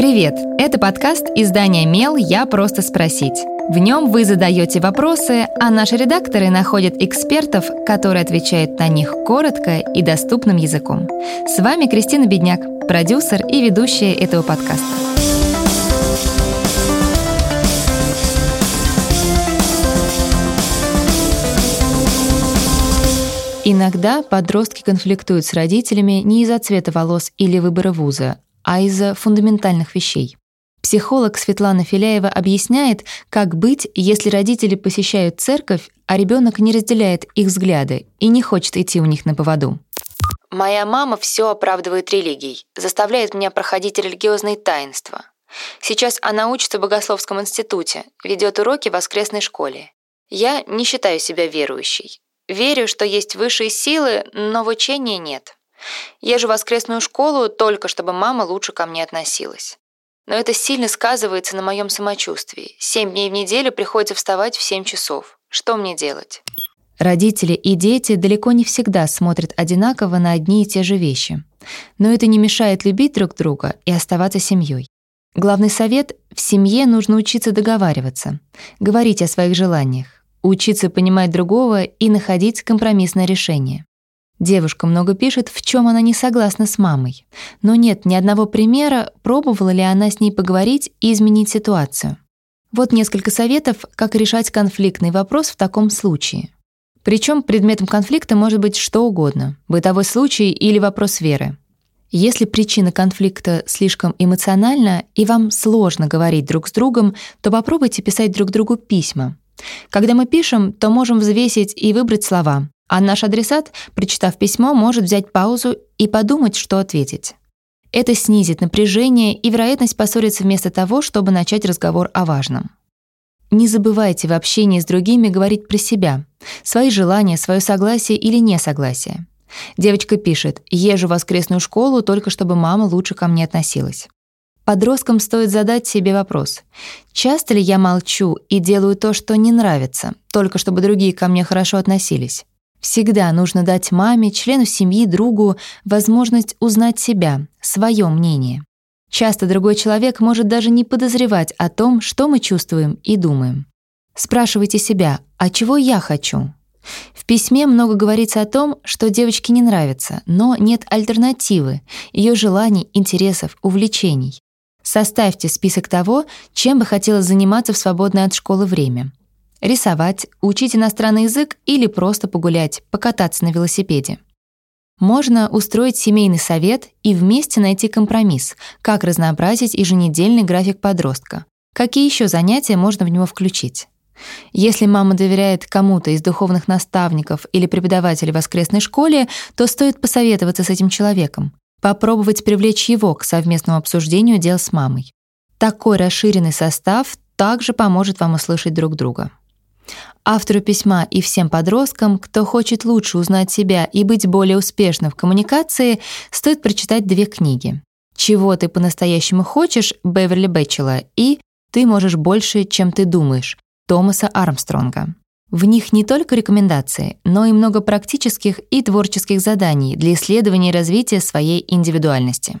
Привет! Это подкаст издания «Мел. Я просто спросить». В нем вы задаете вопросы, а наши редакторы находят экспертов, которые отвечают на них коротко и доступным языком. С вами Кристина Бедняк, продюсер и ведущая этого подкаста. Иногда подростки конфликтуют с родителями не из-за цвета волос или выбора вуза, а из-за фундаментальных вещей. Психолог Светлана Филяева объясняет, как быть, если родители посещают церковь, а ребенок не разделяет их взгляды и не хочет идти у них на поводу. Моя мама все оправдывает религией, заставляет меня проходить религиозные таинства. Сейчас она учится в богословском институте, ведет уроки в воскресной школе. Я не считаю себя верующей. Верю, что есть высшие силы, но в учении нет. Езжу в воскресную школу только чтобы мама лучше ко мне относилась. Но это сильно сказывается на моем самочувствии. Семь дней в неделю приходится вставать в семь часов. Что мне делать? Родители и дети далеко не всегда смотрят одинаково на одни и те же вещи. Но это не мешает любить друг друга и оставаться семьей. Главный совет — в семье нужно учиться договариваться, говорить о своих желаниях, учиться понимать другого и находить компромиссное решение. Девушка много пишет, в чем она не согласна с мамой. Но нет ни одного примера, пробовала ли она с ней поговорить и изменить ситуацию. Вот несколько советов, как решать конфликтный вопрос в таком случае. Причем предметом конфликта может быть что угодно – бытовой случай или вопрос веры. Если причина конфликта слишком эмоциональна и вам сложно говорить друг с другом, то попробуйте писать друг другу письма. Когда мы пишем, то можем взвесить и выбрать слова, а наш адресат, прочитав письмо, может взять паузу и подумать, что ответить. Это снизит напряжение и вероятность поссориться вместо того, чтобы начать разговор о важном. Не забывайте в общении с другими говорить про себя, свои желания, свое согласие или несогласие. Девочка пишет «Езжу в воскресную школу, только чтобы мама лучше ко мне относилась». Подросткам стоит задать себе вопрос. Часто ли я молчу и делаю то, что не нравится, только чтобы другие ко мне хорошо относились? Всегда нужно дать маме, члену семьи, другу возможность узнать себя, свое мнение. Часто другой человек может даже не подозревать о том, что мы чувствуем и думаем. Спрашивайте себя, а чего я хочу? В письме много говорится о том, что девочке не нравится, но нет альтернативы, ее желаний, интересов, увлечений. Составьте список того, чем бы хотела заниматься в свободное от школы время рисовать, учить иностранный язык или просто погулять, покататься на велосипеде. Можно устроить семейный совет и вместе найти компромисс, как разнообразить еженедельный график подростка, какие еще занятия можно в него включить. Если мама доверяет кому-то из духовных наставников или преподавателей в воскресной школе, то стоит посоветоваться с этим человеком, попробовать привлечь его к совместному обсуждению дел с мамой. Такой расширенный состав также поможет вам услышать друг друга. Автору письма и всем подросткам, кто хочет лучше узнать себя и быть более успешным в коммуникации, стоит прочитать две книги. «Чего ты по-настоящему хочешь» Беверли Бэтчела и «Ты можешь больше, чем ты думаешь» Томаса Армстронга. В них не только рекомендации, но и много практических и творческих заданий для исследования и развития своей индивидуальности.